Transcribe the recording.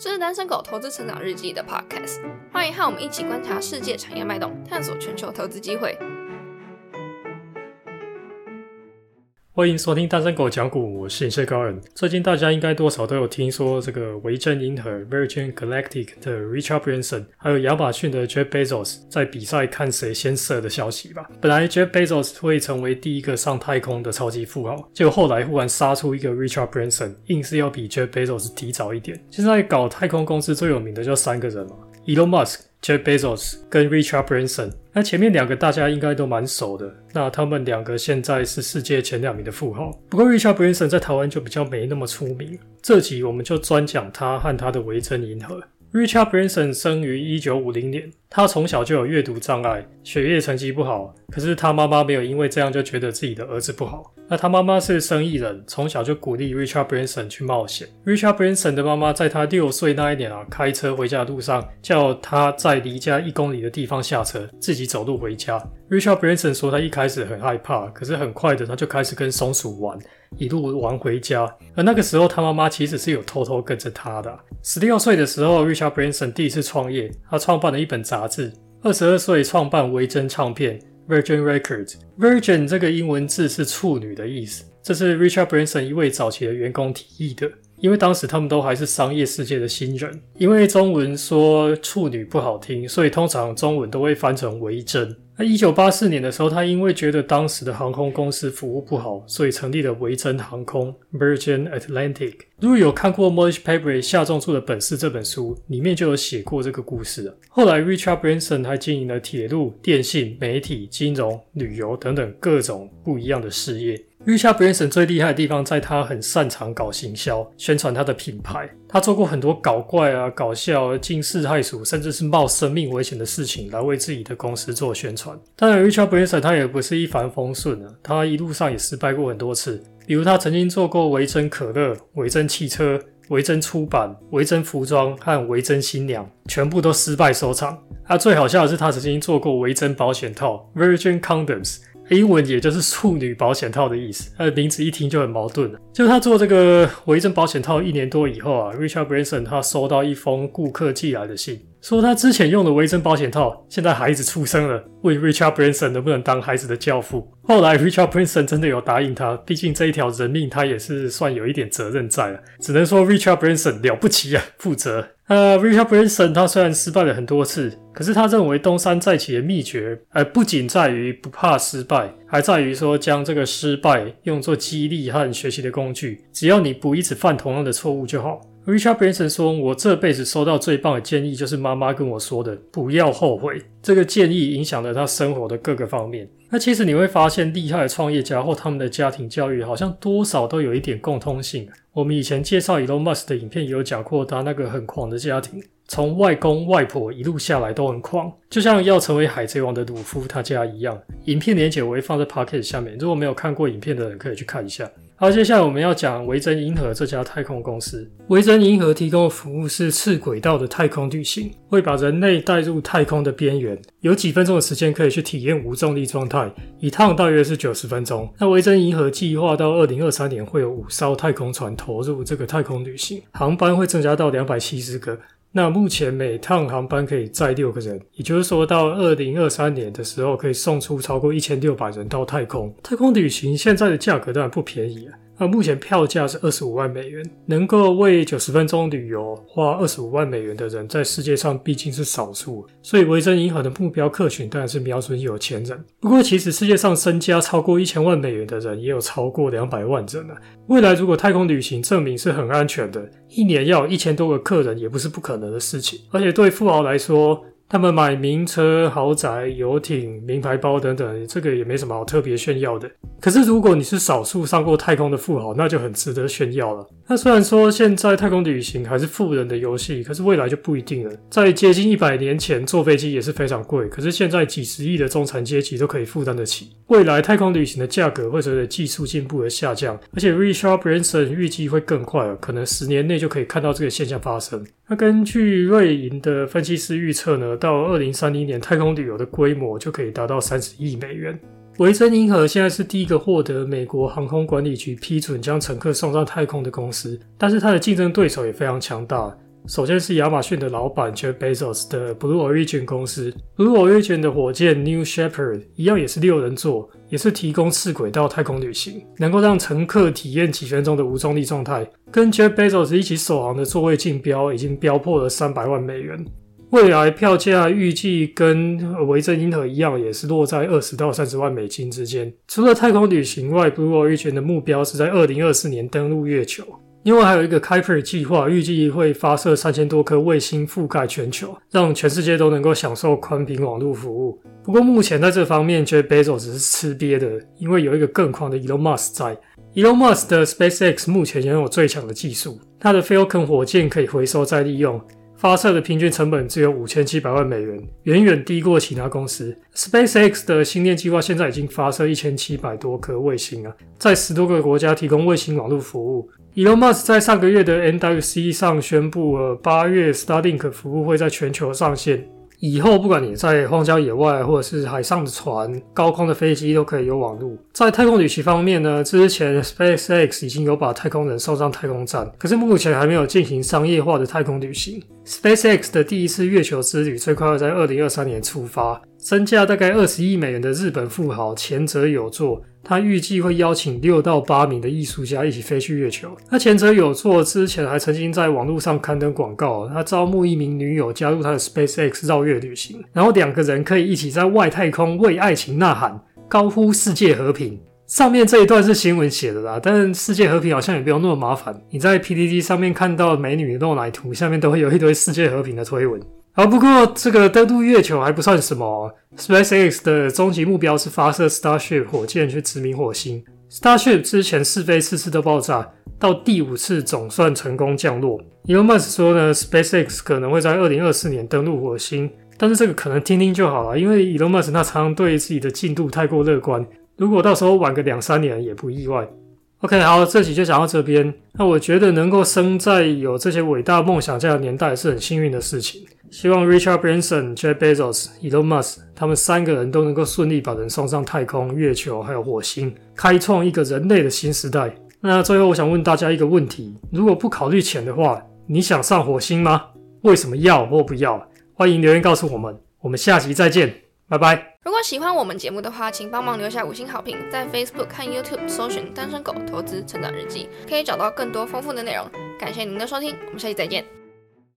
这是单身狗投资成长日记的 podcast，欢迎和我们一起观察世界产业脉动，探索全球投资机会。欢迎收听单身狗讲股，我是影社高人。最近大家应该多少都有听说这个维珍银河 Virgin Galactic 的 Richard Branson，还有亚马逊的 Jeff Bezos 在比赛看谁先射的消息吧。本来 Jeff Bezos 会成为第一个上太空的超级富豪，结果后来忽然杀出一个 Richard Branson，硬是要比 Jeff Bezos 提早一点。现在搞太空公司最有名的就三个人嘛，Elon Musk。Jeff Bezos 跟 Richard Branson，那前面两个大家应该都蛮熟的。那他们两个现在是世界前两名的富豪。不过 Richard Branson 在台湾就比较没那么出名。这集我们就专讲他和他的维珍银河。Richard Branson 生于一九五零年，他从小就有阅读障碍，学业成绩不好。可是他妈妈没有因为这样就觉得自己的儿子不好。那他妈妈是生意人，从小就鼓励 Richard Branson 去冒险。Richard Branson 的妈妈在他六岁那一年啊，开车回家的路上，叫他在离家一公里的地方下车，自己走路回家。Richard Branson 说他一开始很害怕，可是很快的他就开始跟松鼠玩，一路玩回家。而那个时候他妈妈其实是有偷偷跟着他的。十六岁的时候，Richard Branson 第一次创业，他创办了一本杂志。二十二岁创办维珍唱片。Virgin Records，Virgin 这个英文字是处女的意思，这是 Richard Branson 一位早期的员工提议的，因为当时他们都还是商业世界的新人。因为中文说处女不好听，所以通常中文都会翻成维珍。那一九八四年的时候，他因为觉得当时的航空公司服务不好，所以成立了维珍航空 （Virgin Atlantic）。如果有看过 Morris p a b r y 下重注的本事这本书，里面就有写过这个故事。后来，Richard Branson 还经营了铁路、电信、媒体、金融、旅游等等各种不一样的事业。Richard Branson 最厉害的地方，在他很擅长搞行销、宣传他的品牌。他做过很多搞怪啊、搞笑、惊世骇俗，甚至是冒生命危险的事情，来为自己的公司做宣传。当然，Richard Branson 他也不是一帆风顺的，他一路上也失败过很多次。比如，他曾经做过维珍可乐、维珍汽车、维珍出版、维珍服装和维珍新娘，全部都失败收场。啊，最好笑的是，他曾经做过维珍保险套 （Virgin Condoms）。英文也就是处女保险套的意思，它的名字一听就很矛盾。就他做这个维珍保险套一年多以后啊，Richard Branson 他收到一封顾客寄来的信，说他之前用的维珍保险套，现在孩子出生了，问 Richard Branson 能不能当孩子的教父。后来 Richard Branson 真的有答应他，毕竟这一条人命他也是算有一点责任在了，只能说 Richard Branson 了不起啊，负责。呃，Richard Branson 他虽然失败了很多次，可是他认为东山再起的秘诀，呃，不仅在于不怕失败，还在于说将这个失败用作激励和学习的工具。只要你不一直犯同样的错误就好。Richard Branson 说：“我这辈子收到最棒的建议，就是妈妈跟我说的，不要后悔。这个建议影响了他生活的各个方面。那其实你会发现，厉害的创业家或他们的家庭教育，好像多少都有一点共通性。我们以前介绍 Elon Musk 的影片，也有讲过他那个很狂的家庭，从外公外婆一路下来都很狂，就像要成为海贼王的鲁夫他家一样。影片连结我会放在 p o c k e t 下面，如果没有看过影片的人，可以去看一下。”好，接下来我们要讲维珍银河这家太空公司。维珍银河提供的服务是次轨道的太空旅行，会把人类带入太空的边缘，有几分钟的时间可以去体验无重力状态，一趟大约是九十分钟。那维珍银河计划到二零二三年会有五艘太空船投入这个太空旅行，航班会增加到两百七十个。那目前每趟航班可以载六个人，也就是说到二零二三年的时候，可以送出超过一千六百人到太空。太空旅行现在的价格当然不便宜啊。那目前票价是二十五万美元，能够为九十分钟旅游花二十五万美元的人，在世界上毕竟是少数，所以维珍银河的目标客群当然是瞄准有钱人。不过，其实世界上身家超过一千万美元的人也有超过两百万人呢。未来如果太空旅行证明是很安全的，一年要一千多个客人也不是不可能的事情。而且对富豪来说，他们买名车、豪宅、游艇、名牌包等等，这个也没什么好特别炫耀的。可是如果你是少数上过太空的富豪，那就很值得炫耀了。那虽然说现在太空旅行还是富人的游戏，可是未来就不一定了。在接近一百年前，坐飞机也是非常贵，可是现在几十亿的中产阶级都可以负担得起。未来太空旅行的价格会随着技术进步而下降，而且 Richard Branson 预计会更快，可能十年内就可以看到这个现象发生。那根据瑞银的分析师预测呢，到二零三零年，太空旅游的规模就可以达到三十亿美元。维珍银河现在是第一个获得美国航空管理局批准将乘客送上太空的公司，但是它的竞争对手也非常强大。首先是亚马逊的老板 Jeff Bezos 的 Blue Origin 公司，Blue Origin 的火箭 New Shepard 一样也是六人座，也是提供次轨道太空旅行，能够让乘客体验几分钟的无重力状态。跟 Jeff Bezos 一起首航的座位竞标已经标破了三百万美元。未来票价预计跟维珍银河一样，也是落在二十到三十万美金之间。除了太空旅行外，Blue Origin 的目标是在二零二四年登陆月球。另外还有一个 Kuiper 计划，预计会发射三千多颗卫星覆盖全球，让全世界都能够享受宽频网络服务。不过目前在这方面，Jeff Bezos 只是吃瘪的，因为有一个更狂的 Elon Musk 在。Elon Musk 的 SpaceX 目前拥有最强的技术，它的 Falcon 火箭可以回收再利用。发射的平均成本只有五千七百万美元，远远低过其他公司。SpaceX 的星链计划现在已经发射一千七百多颗卫星啊，在十多个国家提供卫星网络服务。Elon Musk 在上个月的 NWC 上宣布了，八月 Starlink 服务会在全球上线。以后不管你在荒郊野外，或者是海上的船、高空的飞机，都可以有网络。在太空旅行方面呢，之前 SpaceX 已经有把太空人送上太空站，可是目前还没有进行商业化的太空旅行。SpaceX 的第一次月球之旅最快会在二零二三年出发。身价大概二十亿美元的日本富豪前泽有作，他预计会邀请六到八名的艺术家一起飞去月球。那前者有作之前还曾经在网络上刊登广告，他招募一名女友加入他的 SpaceX 绕月旅行，然后两个人可以一起在外太空为爱情呐喊，高呼世界和平。上面这一段是新闻写的啦，但世界和平好像也不用那么麻烦，你在 PDD 上面看到美女露奶图，下面都会有一堆世界和平的推文。啊，不过这个登陆月球还不算什么。SpaceX 的终极目标是发射 Starship 火箭去殖民火星。Starship 之前试飞四次都爆炸，到第五次总算成功降落。Elon Musk 说呢，SpaceX 可能会在二零二四年登陆火星，但是这个可能听听就好了，因为 Elon Musk 他常常对自己的进度太过乐观，如果到时候晚个两三年也不意外。OK，好，这期就讲到这边。那我觉得能够生在有这些伟大梦想家的年代是很幸运的事情。希望 Richard Branson、Jeff Bezos、Elon Musk 他们三个人都能够顺利把人送上太空、月球还有火星，开创一个人类的新时代。那最后我想问大家一个问题：如果不考虑钱的话，你想上火星吗？为什么要或不要？欢迎留言告诉我们。我们下期再见，拜拜。如果喜欢我们节目的话，请帮忙留下五星好评，在 Facebook 看 YouTube 搜寻“单身狗投资成长日记”，可以找到更多丰富的内容。感谢您的收听，我们下期再见。